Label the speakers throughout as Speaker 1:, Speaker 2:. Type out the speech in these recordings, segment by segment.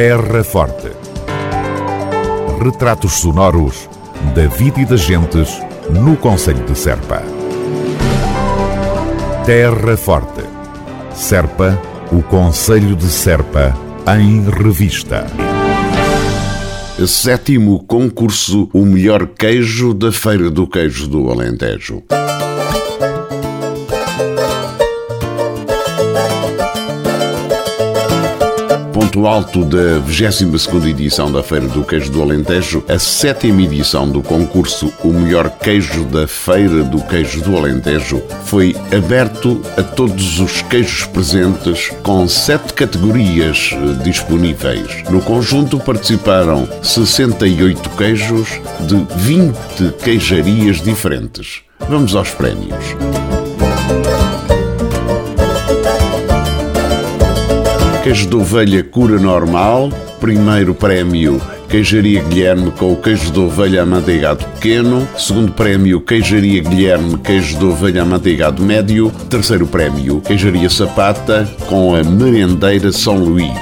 Speaker 1: Terra Forte. Retratos sonoros da vida e das gentes no Conselho de Serpa. Terra Forte. Serpa, o Conselho de Serpa, em revista.
Speaker 2: Sétimo concurso O Melhor Queijo da Feira do Queijo do Alentejo. Ponto alto da 22ª edição da Feira do Queijo do Alentejo, a sétima edição do concurso O Melhor Queijo da Feira do Queijo do Alentejo foi aberto a todos os queijos presentes com sete categorias eh, disponíveis. No conjunto participaram 68 queijos de 20 queijarias diferentes. Vamos aos prémios. Queijo de ovelha cura normal, primeiro prémio Queijaria Guilherme com o queijo de ovelha amanteigado pequeno. Segundo prémio, Queijaria Guilherme, queijo de ovelha amanteigado médio. Terceiro prémio, Queijaria Sapata com a merendeira São Luís.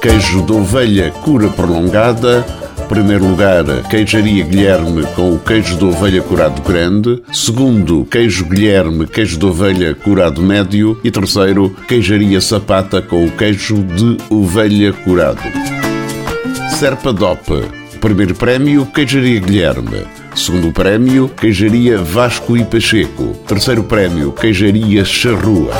Speaker 2: Queijo de ovelha cura prolongada. Primeiro lugar, queijaria Guilherme com o queijo de ovelha curado grande. Segundo, queijo Guilherme, queijo de ovelha curado médio. E terceiro, queijaria Sapata com o queijo de ovelha curado. Serpa Dope. Primeiro prémio, queijaria Guilherme. Segundo prémio, queijaria Vasco e Pacheco. Terceiro prémio, queijaria Charrua.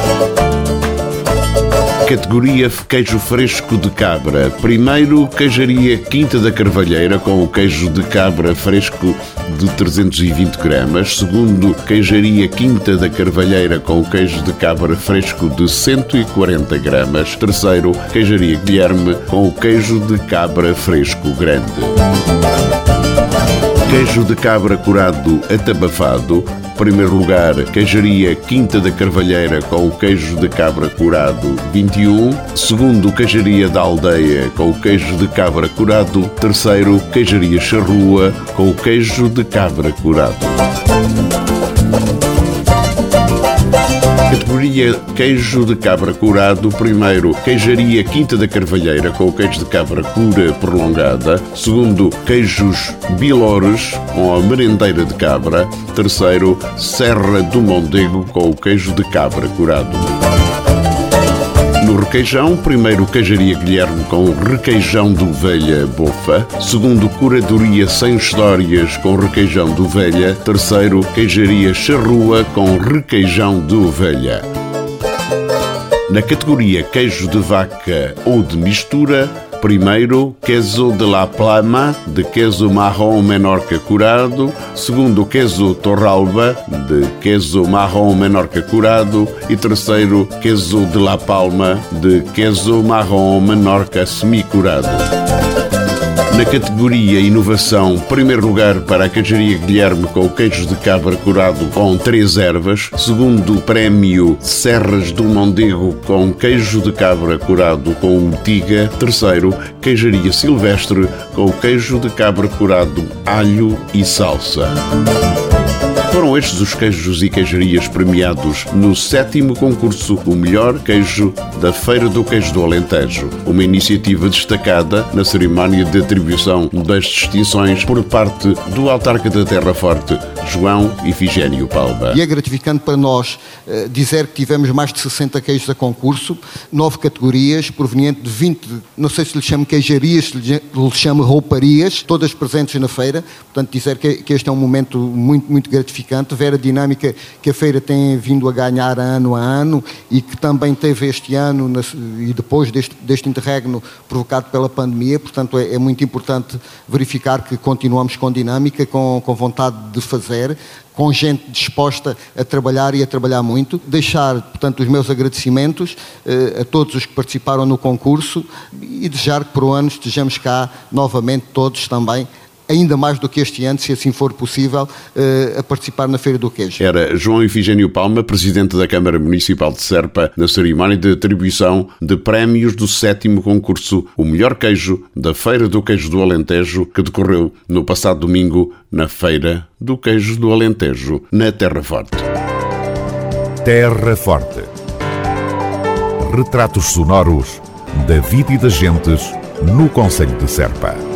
Speaker 2: Categoria queijo fresco de cabra. Primeiro, queijaria Quinta da Carvalheira com o queijo de cabra fresco de 320 gramas. Segundo, queijaria Quinta da Carvalheira com o queijo de cabra fresco de 140 gramas. Terceiro, queijaria Guilherme com o queijo de cabra fresco grande. Queijo de cabra curado atabafado. Primeiro lugar, queijaria Quinta da Carvalheira com o queijo de cabra curado 21. Segundo, queijaria da Aldeia com o queijo de cabra curado. Terceiro, queijaria Charrua com o queijo de cabra curado. Categoria queijo de cabra curado. Primeiro, queijaria Quinta da Carvalheira com o queijo de cabra cura prolongada. Segundo, queijos Bilores com a merendeira de cabra. Terceiro, Serra do Mondego com o queijo de cabra curado. Requeijão, primeiro queijaria Guilherme com requeijão de ovelha bofa. Segundo, curadoria sem histórias com requeijão de ovelha. Terceiro, queijaria charrua com requeijão de ovelha. Na categoria queijo de vaca ou de mistura, Primeiro, queso de la plama, de queso marrom menorca curado. Segundo, queso torralba, de queso marrom menorca curado. E terceiro, queso de la palma, de queso marrom menorca semi-curado. Na categoria Inovação, primeiro lugar para a queijaria Guilherme com o queijo de cabra curado com três ervas. Segundo prémio Serras do Mondego com queijo de cabra curado com urtiga. Terceiro, queijaria Silvestre com queijo de cabra curado, alho e salsa. Foram estes os queijos e queijarias premiados no sétimo concurso O Melhor Queijo da Feira do Queijo do Alentejo, uma iniciativa destacada na cerimónia de atribuição das distinções por parte do autarca da Terra Forte, João Ifigênio Palma.
Speaker 3: E é gratificante para nós uh, dizer que tivemos mais de 60 queijos a concurso, nove categorias, proveniente de 20, não sei se lhe chamo queijarias, se lhe chamo rouparias, todas presentes na feira. Portanto, dizer que, este é um momento muito, muito gratificante, ver a dinâmica que a feira tem vindo a ganhar ano a ano e que também teve este ano e depois deste, deste interregno provocado pela pandemia. Portanto, é, é muito importante verificar que continuamos com dinâmica, com, com vontade de fazer com gente disposta a trabalhar e a trabalhar muito. Deixar, portanto, os meus agradecimentos eh, a todos os que participaram no concurso e desejar que por um ano estejamos cá novamente todos também ainda mais do que este ano, se assim for possível, uh, a participar na Feira do Queijo.
Speaker 2: Era João Ifigênio Palma, Presidente da Câmara Municipal de Serpa, na cerimónia de atribuição de prémios do sétimo concurso O Melhor Queijo da Feira do Queijo do Alentejo, que decorreu no passado domingo na Feira do Queijo do Alentejo, na Terra Forte.
Speaker 1: Terra Forte. Retratos sonoros da vida e das gentes no Conselho de Serpa.